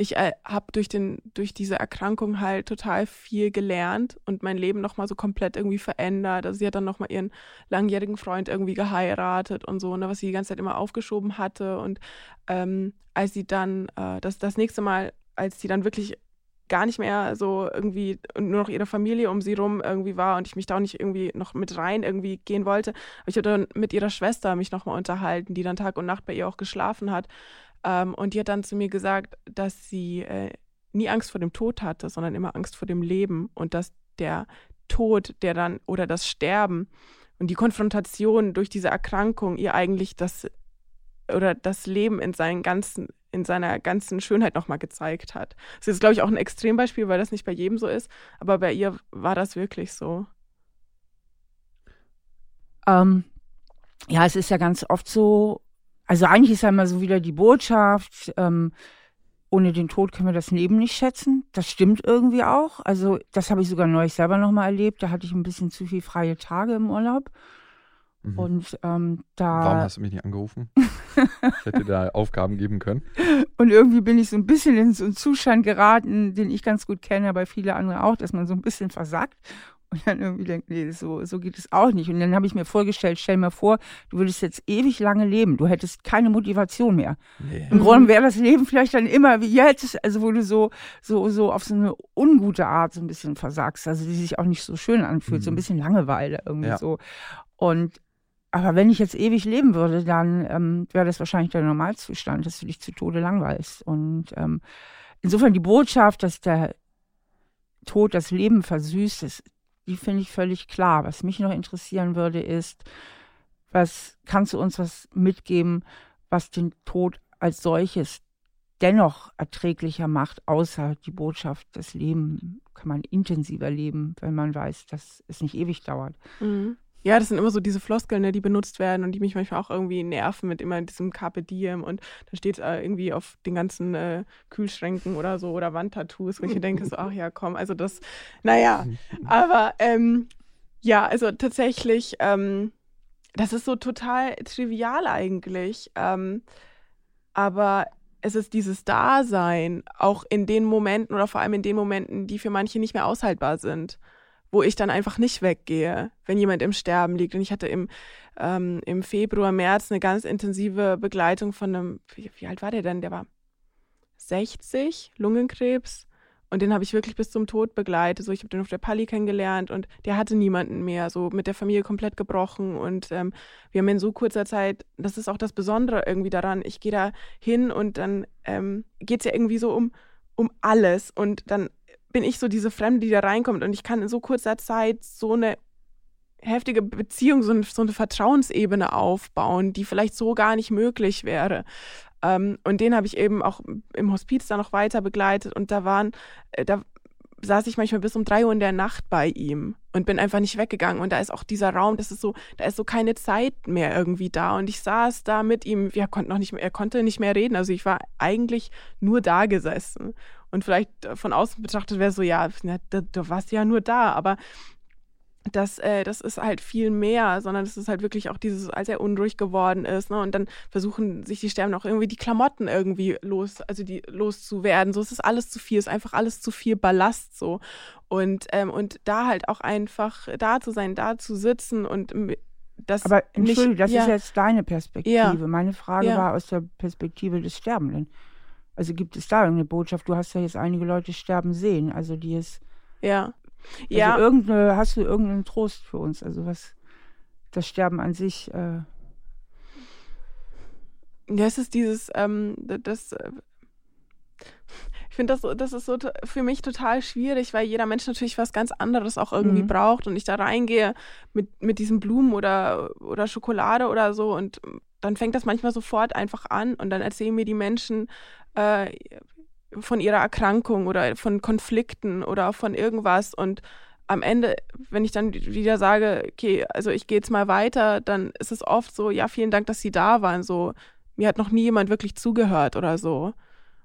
ich äh, habe durch, durch diese Erkrankung halt total viel gelernt und mein Leben nochmal so komplett irgendwie verändert. Also sie hat dann nochmal ihren langjährigen Freund irgendwie geheiratet und so, ne, was sie die ganze Zeit immer aufgeschoben hatte. Und ähm, als sie dann, äh, das, das nächste Mal, als sie dann wirklich gar nicht mehr so irgendwie und nur noch ihre Familie um sie rum irgendwie war und ich mich da auch nicht irgendwie noch mit rein irgendwie gehen wollte. Aber ich habe dann mit ihrer Schwester mich nochmal unterhalten, die dann Tag und Nacht bei ihr auch geschlafen hat. Ähm, und die hat dann zu mir gesagt, dass sie äh, nie Angst vor dem Tod hatte, sondern immer Angst vor dem Leben und dass der Tod, der dann oder das Sterben und die Konfrontation durch diese Erkrankung ihr eigentlich das oder das Leben in seinen ganzen in seiner ganzen Schönheit nochmal gezeigt hat. Das ist, glaube ich, auch ein Extrembeispiel, weil das nicht bei jedem so ist, aber bei ihr war das wirklich so. Ähm, ja, es ist ja ganz oft so, also eigentlich ist ja immer so wieder die Botschaft, ähm, ohne den Tod können wir das Leben nicht schätzen. Das stimmt irgendwie auch. Also das habe ich sogar neulich selber nochmal erlebt. Da hatte ich ein bisschen zu viel freie Tage im Urlaub. Mhm. Und ähm, da. Warum hast du mich nicht angerufen? ich hätte da Aufgaben geben können. Und irgendwie bin ich so ein bisschen in so einen Zustand geraten, den ich ganz gut kenne, aber viele andere auch, dass man so ein bisschen versackt und dann irgendwie denkt, nee, so, so geht es auch nicht. Und dann habe ich mir vorgestellt, stell mir vor, du würdest jetzt ewig lange leben. Du hättest keine Motivation mehr. Nee. Im Grunde wäre das Leben vielleicht dann immer wie jetzt, also wo du so, so, so auf so eine ungute Art so ein bisschen versagst, also die sich auch nicht so schön anfühlt, mhm. so ein mhm. bisschen Langeweile irgendwie ja. so. Und aber wenn ich jetzt ewig leben würde, dann ähm, wäre das wahrscheinlich der Normalzustand, dass du dich zu Tode langweilst. Und ähm, insofern die Botschaft, dass der Tod das Leben versüßt, ist die finde ich völlig klar. Was mich noch interessieren würde, ist, was kannst du uns was mitgeben, was den Tod als solches dennoch erträglicher macht, außer die Botschaft, das Leben kann man intensiver leben, wenn man weiß, dass es nicht ewig dauert. Mhm. Ja, das sind immer so diese Floskeln, ne, die benutzt werden und die mich manchmal auch irgendwie nerven mit immer diesem Carpe Diem und da steht äh, irgendwie auf den ganzen äh, Kühlschränken oder so oder Wandtattoos, wo ich denke so, ach ja, komm, also das, naja, aber ähm, ja, also tatsächlich, ähm, das ist so total trivial eigentlich, ähm, aber es ist dieses Dasein, auch in den Momenten oder vor allem in den Momenten, die für manche nicht mehr aushaltbar sind wo ich dann einfach nicht weggehe, wenn jemand im Sterben liegt. Und ich hatte im, ähm, im Februar, März eine ganz intensive Begleitung von einem, wie, wie alt war der denn? Der war 60, Lungenkrebs. Und den habe ich wirklich bis zum Tod begleitet. So, ich habe den auf der Pali kennengelernt und der hatte niemanden mehr, so mit der Familie komplett gebrochen. Und ähm, wir haben in so kurzer Zeit, das ist auch das Besondere irgendwie daran, ich gehe da hin und dann ähm, geht es ja irgendwie so um, um alles. Und dann bin ich so diese Fremde, die da reinkommt und ich kann in so kurzer Zeit so eine heftige Beziehung, so eine, so eine Vertrauensebene aufbauen, die vielleicht so gar nicht möglich wäre. Ähm, und den habe ich eben auch im Hospiz dann noch weiter begleitet und da waren, äh, da saß ich manchmal bis um drei Uhr in der Nacht bei ihm und bin einfach nicht weggegangen. Und da ist auch dieser Raum, das ist so, da ist so keine Zeit mehr irgendwie da. Und ich saß da mit ihm, wir konnten noch nicht mehr, er konnte nicht mehr reden. Also ich war eigentlich nur da gesessen. Und vielleicht von außen betrachtet wäre so, ja, du, du warst ja nur da, aber das, äh, das ist halt viel mehr, sondern es ist halt wirklich auch dieses, als er unruhig geworden ist, ne? Und dann versuchen sich die Sterben auch irgendwie die Klamotten irgendwie los, also die loszuwerden. So es ist alles zu viel, es ist einfach alles zu viel Ballast so. Und, ähm, und da halt auch einfach da zu sein, da zu sitzen und das. Aber entschuldige, das ja. ist jetzt deine Perspektive. Ja. Meine Frage ja. war aus der Perspektive des Sterbenden. Also gibt es da irgendeine Botschaft? Du hast ja jetzt einige Leute sterben sehen, also die es. Ja. Also ja. irgendeine, hast du irgendeinen Trost für uns? Also was das Sterben an sich. Äh ja, es ist dieses, ähm, das. Äh, ich finde, das, das ist so für mich total schwierig, weil jeder Mensch natürlich was ganz anderes auch irgendwie mhm. braucht und ich da reingehe mit, mit diesen Blumen oder, oder Schokolade oder so und dann fängt das manchmal sofort einfach an und dann erzählen mir die Menschen, äh, von ihrer Erkrankung oder von Konflikten oder von irgendwas und am Ende, wenn ich dann wieder sage, okay, also ich gehe jetzt mal weiter, dann ist es oft so, ja, vielen Dank, dass Sie da waren. So, mir hat noch nie jemand wirklich zugehört oder so.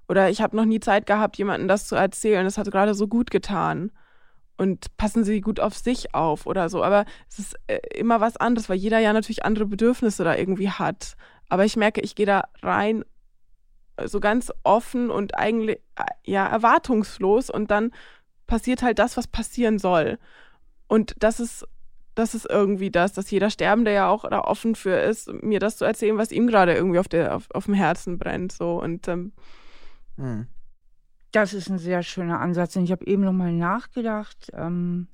Oder ich habe noch nie Zeit gehabt, jemandem das zu erzählen. Das hat gerade so gut getan. Und passen Sie gut auf sich auf oder so. Aber es ist äh, immer was anderes, weil jeder ja natürlich andere Bedürfnisse da irgendwie hat. Aber ich merke, ich gehe da rein so ganz offen und eigentlich äh, ja erwartungslos und dann passiert halt das, was passieren soll. Und das ist das ist irgendwie das, dass jeder Sterbende ja auch da offen für ist, mir das zu erzählen, was ihm gerade irgendwie auf, der, auf, auf dem Herzen brennt. So. Und ähm, hm. Das ist ein sehr schöner Ansatz. Und ich habe eben nochmal nachgedacht. Ähm,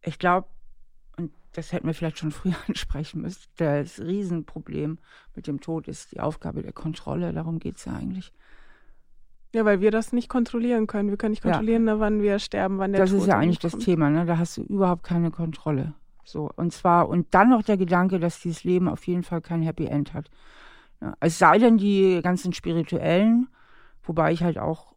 ich glaube, und das hätten wir vielleicht schon früher ansprechen müssen, das Riesenproblem mit dem Tod ist die Aufgabe der Kontrolle. Darum geht es ja eigentlich. Ja, weil wir das nicht kontrollieren können. Wir können nicht kontrollieren, ja. wann wir sterben, wann der das Tod Das ist ja eigentlich kommt. das Thema, ne? Da hast du überhaupt keine Kontrolle. So, und zwar, und dann noch der Gedanke, dass dieses Leben auf jeden Fall kein Happy End hat. Ja, es sei denn, die ganzen spirituellen, wobei ich halt auch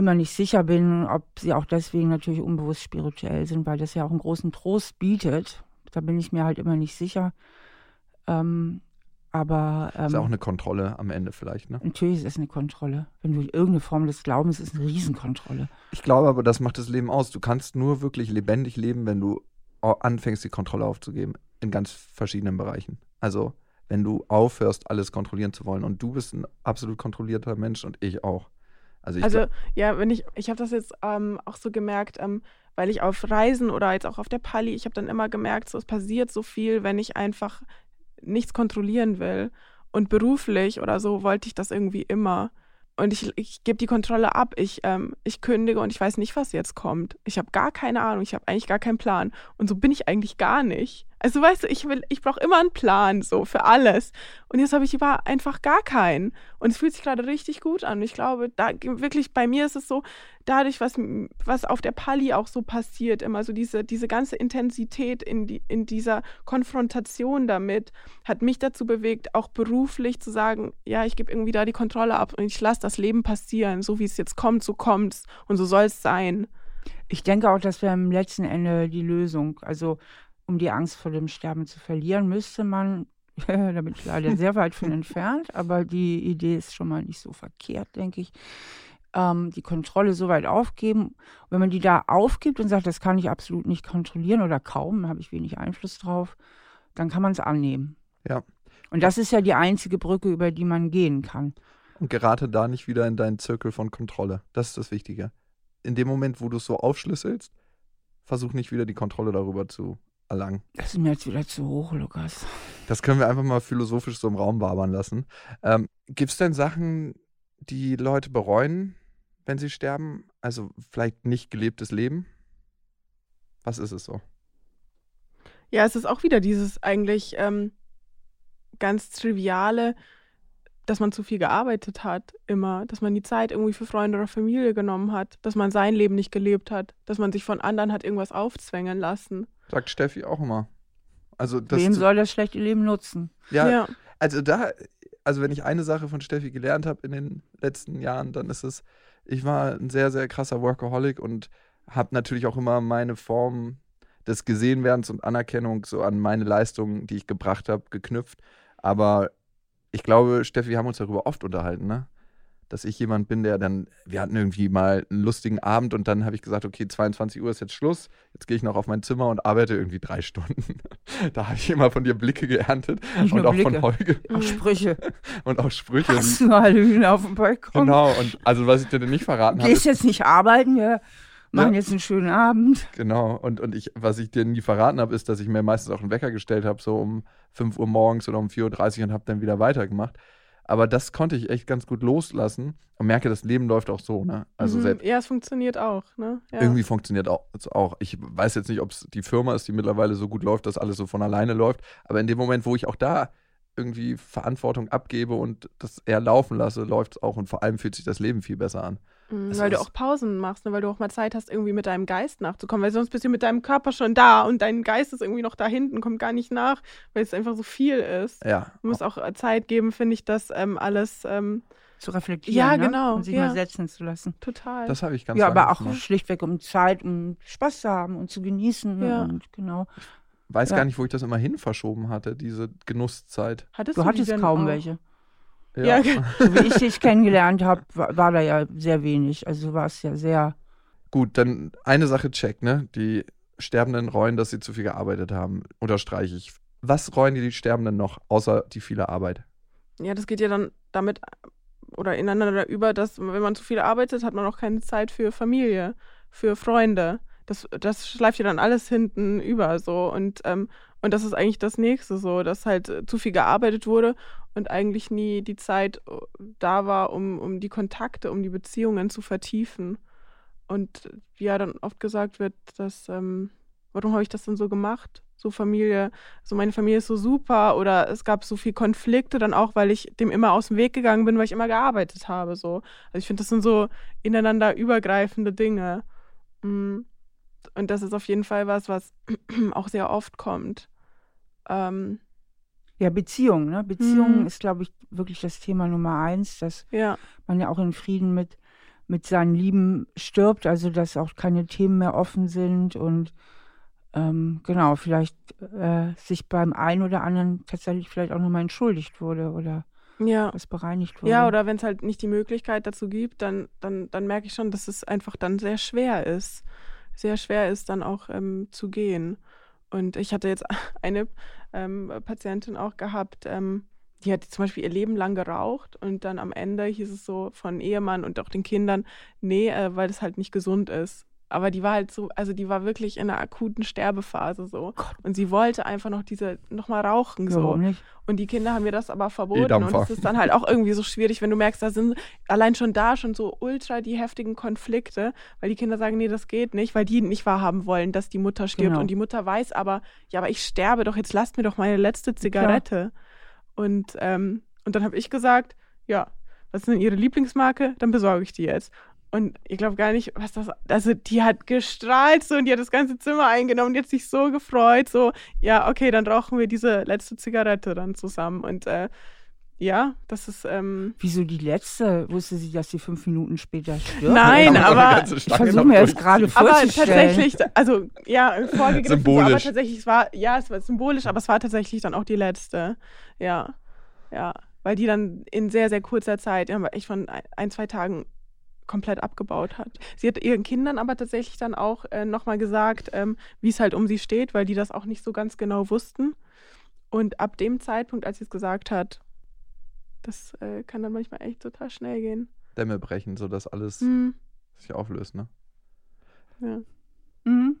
immer nicht sicher bin, ob sie auch deswegen natürlich unbewusst spirituell sind, weil das ja auch einen großen Trost bietet. Da bin ich mir halt immer nicht sicher. Ähm, aber. Ähm, ist auch eine Kontrolle am Ende vielleicht, ne? Natürlich ist es eine Kontrolle. Wenn du irgendeine Form des Glaubens ist eine Riesenkontrolle. Ich glaube aber, das macht das Leben aus. Du kannst nur wirklich lebendig leben, wenn du anfängst, die Kontrolle aufzugeben. In ganz verschiedenen Bereichen. Also, wenn du aufhörst, alles kontrollieren zu wollen. Und du bist ein absolut kontrollierter Mensch und ich auch. Also, also ja, wenn ich, ich habe das jetzt ähm, auch so gemerkt, ähm, weil ich auf Reisen oder jetzt auch auf der Pali, ich habe dann immer gemerkt, so es passiert so viel, wenn ich einfach nichts kontrollieren will. Und beruflich oder so wollte ich das irgendwie immer. Und ich, ich gebe die Kontrolle ab. Ich, ähm, ich kündige und ich weiß nicht, was jetzt kommt. Ich habe gar keine Ahnung. Ich habe eigentlich gar keinen Plan. Und so bin ich eigentlich gar nicht. Also weißt du, ich will, ich brauche immer einen Plan so für alles. Und jetzt habe ich aber einfach gar keinen. Und es fühlt sich gerade richtig gut an. Ich glaube, da wirklich bei mir ist es so, dadurch, was, was auf der Pali auch so passiert, immer so diese, diese ganze Intensität in, die, in dieser Konfrontation damit, hat mich dazu bewegt, auch beruflich zu sagen, ja, ich gebe irgendwie da die Kontrolle ab und ich lasse das Leben passieren. So wie es jetzt kommt, so kommt es und so soll es sein. Ich denke auch, das wäre im letzten Ende die Lösung. Also um die Angst vor dem Sterben zu verlieren, müsste man, da bin ich leider sehr weit von entfernt, aber die Idee ist schon mal nicht so verkehrt, denke ich, ähm, die Kontrolle so weit aufgeben. wenn man die da aufgibt und sagt, das kann ich absolut nicht kontrollieren oder kaum, habe ich wenig Einfluss drauf, dann kann man es annehmen. Ja. Und das ist ja die einzige Brücke, über die man gehen kann. Und gerate da nicht wieder in deinen Zirkel von Kontrolle. Das ist das Wichtige. In dem Moment, wo du es so aufschlüsselst, versuch nicht wieder die Kontrolle darüber zu erlangen. Das ist mir jetzt wieder zu hoch, Lukas. Das können wir einfach mal philosophisch so im Raum wabern lassen. Ähm, Gibt es denn Sachen, die Leute bereuen, wenn sie sterben? Also vielleicht nicht gelebtes Leben? Was ist es so? Ja, es ist auch wieder dieses eigentlich ähm, ganz triviale, dass man zu viel gearbeitet hat, immer, dass man die Zeit irgendwie für Freunde oder Familie genommen hat, dass man sein Leben nicht gelebt hat, dass man sich von anderen hat irgendwas aufzwängen lassen. Sagt Steffi auch immer. Also das Wem soll das schlechte Leben nutzen? Ja, ja, also da, also wenn ich eine Sache von Steffi gelernt habe in den letzten Jahren, dann ist es, ich war ein sehr, sehr krasser Workaholic und habe natürlich auch immer meine Form des Gesehenwerdens und Anerkennung so an meine Leistungen, die ich gebracht habe, geknüpft. Aber ich glaube, Steffi, wir haben uns darüber oft unterhalten, ne? Dass ich jemand bin, der dann, wir hatten irgendwie mal einen lustigen Abend und dann habe ich gesagt, okay, 22 Uhr ist jetzt Schluss, jetzt gehe ich noch auf mein Zimmer und arbeite irgendwie drei Stunden. da habe ich immer von dir Blicke geerntet Nicht und auch Blicke. von Holge. Auch Sprüche. und auch Sprüche. Hast du mal auf dem Balkon? Genau, und also was ich dir denn nicht verraten habe. Gehst jetzt nicht arbeiten, wir machen ja. jetzt einen schönen Abend. Genau, und, und ich, was ich dir nie verraten habe, ist, dass ich mir meistens auch einen Wecker gestellt habe, so um 5 Uhr morgens oder um 4.30 Uhr und habe dann wieder weitergemacht. Aber das konnte ich echt ganz gut loslassen und merke, das Leben läuft auch so. Ne? Also mhm. selbst ja, es funktioniert auch. Ne? Ja. Irgendwie funktioniert auch, auch. Ich weiß jetzt nicht, ob es die Firma ist, die mittlerweile so gut läuft, dass alles so von alleine läuft. Aber in dem Moment, wo ich auch da irgendwie Verantwortung abgebe und das eher laufen lasse, läuft es auch. Und vor allem fühlt sich das Leben viel besser an. Mhm, weil du auch Pausen machst, ne? weil du auch mal Zeit hast, irgendwie mit deinem Geist nachzukommen, weil sonst bist du mit deinem Körper schon da und dein Geist ist irgendwie noch da hinten, kommt gar nicht nach, weil es einfach so viel ist. Ja. Du musst auch äh, Zeit geben, finde ich, das ähm, alles ähm, zu reflektieren. Ja, ne? genau. Und sich ja. mal setzen zu lassen. Total. Das habe ich ganz Ja, aber auch gemacht. schlichtweg um Zeit, um Spaß zu haben und zu genießen. Ja. Und genau. Ich weiß Ja. gar nicht, wo ich das immer hin verschoben hatte, diese Genusszeit. Hattest Du die hattest kaum auch? welche. Ja, So wie ich dich kennengelernt habe, war, war da ja sehr wenig. Also du warst ja sehr. Gut, dann eine Sache check, ne? Die Sterbenden reuen, dass sie zu viel gearbeitet haben. Unterstreiche ich. Was reuen die, die Sterbenden noch, außer die viele Arbeit? Ja, das geht ja dann damit oder ineinander über, dass wenn man zu viel arbeitet, hat man auch keine Zeit für Familie, für Freunde. Das, das schleift ja dann alles hinten über so und ähm, und das ist eigentlich das nächste so, dass halt äh, zu viel gearbeitet wurde und eigentlich nie die Zeit äh, da war, um, um die Kontakte, um die Beziehungen zu vertiefen. Und wie ja dann oft gesagt wird, dass, ähm, warum habe ich das denn so gemacht? So Familie, so meine Familie ist so super oder es gab so viel Konflikte dann auch, weil ich dem immer aus dem Weg gegangen bin, weil ich immer gearbeitet habe. So. Also ich finde, das sind so ineinander übergreifende Dinge. Mm. Und das ist auf jeden Fall was, was auch sehr oft kommt. Ähm, ja, Beziehung, ne? Beziehung Mhm. ist, glaube ich, wirklich das Thema Nummer eins, dass ja, man ja auch in Frieden mit, mit seinen Lieben stirbt, also dass auch keine Themen mehr offen sind und ähm, genau, vielleicht äh, sich beim einen oder anderen tatsächlich vielleicht auch nochmal entschuldigt wurde oder ja. was bereinigt wurde. Ja, oder wenn es halt nicht die Möglichkeit dazu gibt, dann, dann, dann merke ich schon, dass es einfach dann sehr schwer ist. Sehr schwer ist, dann auch ähm, zu gehen. Und ich hatte jetzt eine ähm, Patientin auch gehabt, ähm, die hat zum Beispiel ihr Leben lang geraucht und dann am Ende hieß es so von Ehemann und auch den Kindern, nee, äh, weil das halt nicht gesund ist. Aber die war halt so, also die war wirklich in einer akuten Sterbephase so. Und sie wollte einfach noch diese, noch mal rauchen Ja, so. warum nicht? Und die Kinder haben mir das aber verboten. Und es ist dann halt auch irgendwie so schwierig, wenn du merkst, da sind allein schon da schon so ultra die heftigen Konflikte, weil die Kinder sagen, nee, das geht nicht, weil die nicht wahrhaben wollen, dass die Mutter stirbt. Genau. Und die Mutter weiß aber, ja, aber ich sterbe doch, jetzt lasst mir doch meine letzte Zigarette. Und, ähm, und dann habe ich gesagt, ja, was ist denn ihre Lieblingsmarke? Dann besorge ich die jetzt. Und ich glaube gar nicht, was das, also die hat gestrahlt so und die hat das ganze Zimmer eingenommen, die hat sich so gefreut, so, ja, okay, dann rauchen wir diese letzte Zigarette dann zusammen. Und äh, ja, das ist, ähm, Wieso die letzte? Wusste sie, dass sie fünf Minuten später stirbt? Nein, Ja, aber Ich Stange versuche noch mir jetzt gerade durchziehen. aber vorzustellen. tatsächlich, also ja, vorgegriffen, so, aber Symbolisch. tatsächlich, es war, ja, es war symbolisch, aber es war tatsächlich dann auch die letzte. Ja, ja, weil die dann in sehr, sehr kurzer Zeit, ja, echt von ein, zwei Tagen komplett abgebaut hat. Sie hat ihren Kindern aber tatsächlich dann auch äh, nochmal gesagt, ähm, wie es halt um sie steht, weil die das auch nicht so ganz genau wussten. Und ab dem Zeitpunkt, als sie es gesagt hat, das äh, kann dann manchmal echt total schnell gehen. Dämme brechen, sodass alles Hm, sich auflöst, ne? ja. Mhm.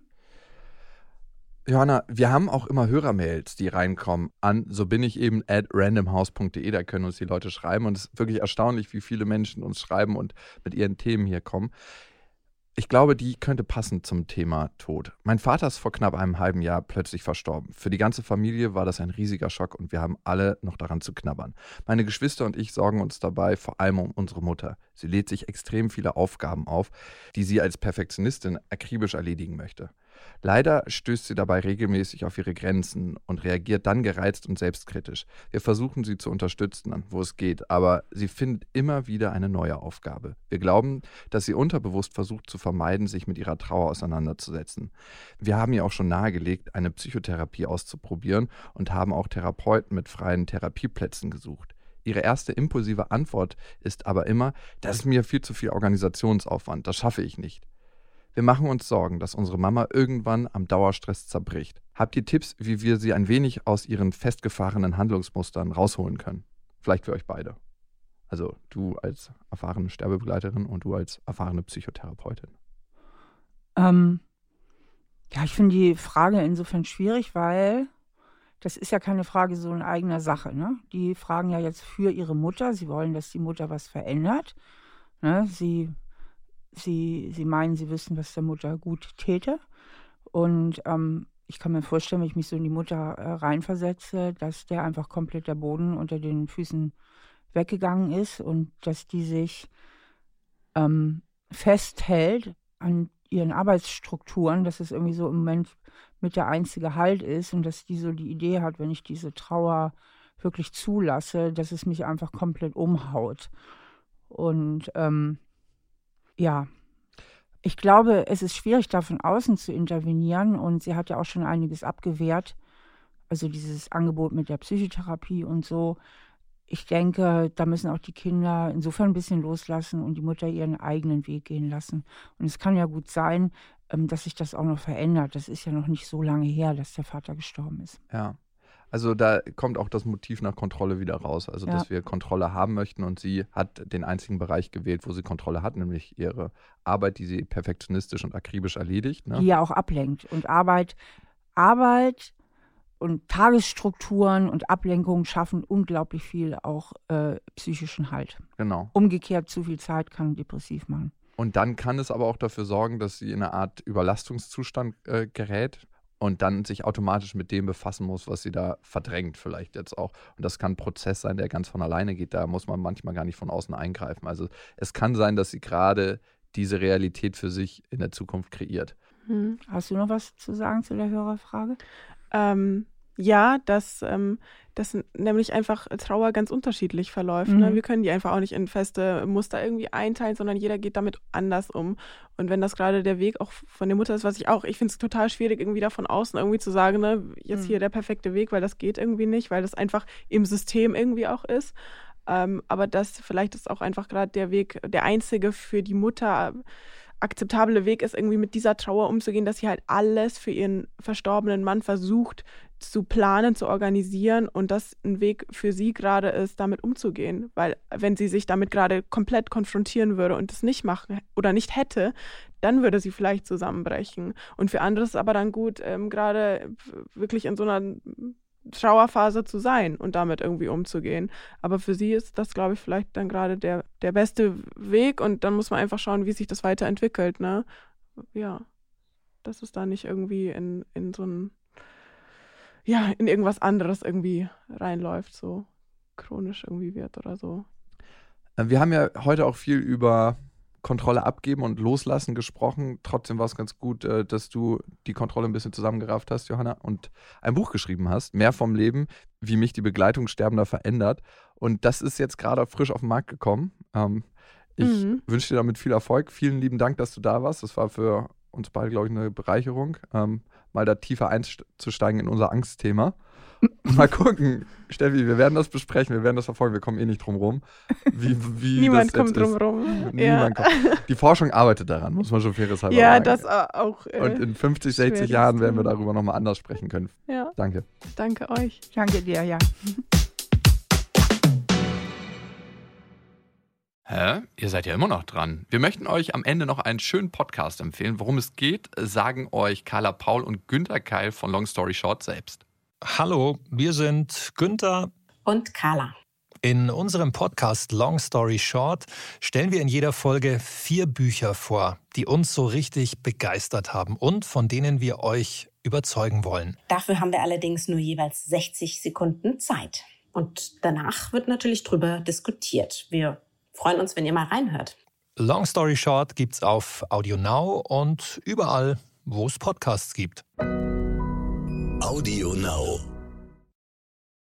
Johanna, wir haben auch immer Hörermails, die reinkommen an so bin ich eben at randomhouse.de, da können uns die Leute schreiben und es ist wirklich erstaunlich, wie viele Menschen uns schreiben und mit ihren Themen hier kommen. Ich glaube, die könnte passen zum Thema Tod. Mein Vater ist vor knapp einem halben Jahr plötzlich verstorben. Für die ganze Familie war das ein riesiger Schock und wir haben alle noch daran zu knabbern. Meine Geschwister und ich sorgen uns dabei vor allem um unsere Mutter. Sie lädt sich extrem viele Aufgaben auf, die sie als Perfektionistin akribisch erledigen möchte. Leider stößt sie dabei regelmäßig auf ihre Grenzen und reagiert dann gereizt und selbstkritisch. Wir versuchen sie zu unterstützen, wo es geht, aber sie findet immer wieder eine neue Aufgabe. Wir glauben, dass sie unterbewusst versucht zu vermeiden, sich mit ihrer Trauer auseinanderzusetzen. Wir haben ihr auch schon nahegelegt, eine Psychotherapie auszuprobieren und haben auch Therapeuten mit freien Therapieplätzen gesucht. Ihre erste impulsive Antwort ist aber immer, das ist mir viel zu viel Organisationsaufwand, das schaffe ich nicht. Wir machen uns Sorgen, dass unsere Mama irgendwann am Dauerstress zerbricht. Habt ihr Tipps, wie wir sie ein wenig aus ihren festgefahrenen Handlungsmustern rausholen können? Vielleicht für euch beide. Also du als erfahrene Sterbebegleiterin und du als erfahrene Psychotherapeutin. Ähm, ja, ich finde die Frage insofern schwierig, weil das ist ja keine Frage so in eigener Sache. Ne? Die fragen ja jetzt für ihre Mutter. Sie wollen, dass die Mutter was verändert. Ne? Sie, sie, sie meinen, sie wissen, was der Mutter gut täte. Und ähm, ich kann mir vorstellen, wenn ich mich so in die Mutter äh, reinversetze, dass der einfach komplett der Boden unter den Füßen weggegangen ist und dass die sich ähm, festhält an ihren Arbeitsstrukturen, dass es irgendwie so im Moment mit der einzige Halt ist und dass die so die Idee hat, wenn ich diese Trauer wirklich zulasse, dass es mich einfach komplett umhaut. Und ähm, ja, ich glaube, es ist schwierig, da von außen zu intervenieren und sie hat ja auch schon einiges abgewehrt. Also dieses Angebot mit der Psychotherapie und so. Ich denke, da müssen auch die Kinder insofern ein bisschen loslassen und die Mutter ihren eigenen Weg gehen lassen. Und es kann ja gut sein, ähm, dass sich das auch noch verändert. Das ist ja noch nicht so lange her, dass der Vater gestorben ist. Ja. Also da kommt auch das Motiv nach Kontrolle wieder raus. Also Ja. dass wir Kontrolle haben möchten und sie hat den einzigen Bereich gewählt, wo sie Kontrolle hat, nämlich ihre Arbeit, die sie perfektionistisch und akribisch erledigt. Ne? die ja auch ablenkt. Und Arbeit, Arbeit und Tagesstrukturen und Ablenkungen schaffen unglaublich viel auch äh, psychischen Halt. Genau. Umgekehrt, zu viel Zeit kann depressiv machen. Und dann kann es aber auch dafür sorgen, dass sie in eine Art Überlastungszustand äh, gerät und dann sich automatisch mit dem befassen muss, was sie da verdrängt, vielleicht jetzt auch. Und das kann ein Prozess sein, der ganz von alleine geht. Da muss man manchmal gar nicht von außen eingreifen. Also es kann sein, dass sie gerade diese Realität für sich in der Zukunft kreiert. Hm. Hast du noch was zu sagen zu der Hörerfrage? Ähm, ja, dass, ähm, dass nämlich einfach Trauer ganz unterschiedlich verläuft. Ne? Mhm. Wir können die einfach auch nicht in feste Muster irgendwie einteilen, sondern jeder geht damit anders um. Und wenn das gerade der Weg auch von der Mutter ist, was ich auch, ich finde es total schwierig, irgendwie da von außen irgendwie zu sagen, ne, jetzt Mhm. hier der perfekte Weg, weil das geht irgendwie nicht, weil das einfach im System irgendwie auch ist. Ähm, aber das vielleicht ist auch einfach gerade der Weg, der einzige für die Mutter akzeptable Weg ist, irgendwie mit dieser Trauer umzugehen, dass sie halt alles für ihren verstorbenen Mann versucht zu planen, zu organisieren und das ein Weg für sie gerade ist, damit umzugehen. Weil wenn sie sich damit gerade komplett konfrontieren würde und es nicht machen oder nicht hätte, dann würde sie vielleicht zusammenbrechen. Und für andere ist es aber dann gut, ähm, gerade wirklich in so einer Trauerphase zu sein und damit irgendwie umzugehen. Aber für sie ist das, glaube ich, vielleicht dann gerade der, der beste Weg und dann muss man einfach schauen, wie sich das weiterentwickelt, ne? Ja. Dass es da nicht irgendwie in, in so ein, ja, in irgendwas anderes irgendwie reinläuft, so chronisch irgendwie wird oder so. Äh, Wir haben ja heute auch viel über Kontrolle abgeben und loslassen gesprochen. Trotzdem war es ganz gut, äh, dass du die Kontrolle ein bisschen zusammengerafft hast, Johanna, und ein Buch geschrieben hast, Mehr vom Leben, wie mich die Begleitung Sterbender verändert. Und das ist jetzt gerade frisch auf den Markt gekommen. Ähm, ich Mhm. wünsche dir damit viel Erfolg. Vielen lieben Dank, dass du da warst. Das war für uns beide, glaube ich, eine Bereicherung, ähm, mal da tiefer einzusteigen in unser Angstthema. Mal gucken, Steffi, wir werden das besprechen, wir werden das verfolgen, wir kommen eh nicht drum rum. Wie, wie Niemand das kommt drum ist. rum. Ja, kommt. Die Forschung arbeitet daran, muss man schon faires halber ja sagen. das äh, auch. Äh, Und in 50, 60 schweres Jahren werden wir Thema. darüber nochmal anders sprechen können. ja, Danke. danke euch. Danke dir, ja. Hä? Ihr seid ja immer noch dran. Wir möchten euch am Ende noch einen schönen Podcast empfehlen. Worum es geht, sagen euch Carla Paul und Günter Keil von Long Story Short selbst. Hallo, wir sind Günther. und Carla. In unserem Podcast Long Story Short stellen wir in jeder Folge vier Bücher vor, die uns so richtig begeistert haben und von denen wir euch überzeugen wollen. Dafür haben wir allerdings nur jeweils 60 Sekunden Zeit. Und danach wird natürlich drüber diskutiert. Wir freuen uns, wenn ihr mal reinhört. Long Story Short gibt's auf Audio Now und überall, wo es Podcasts gibt. Audio Now.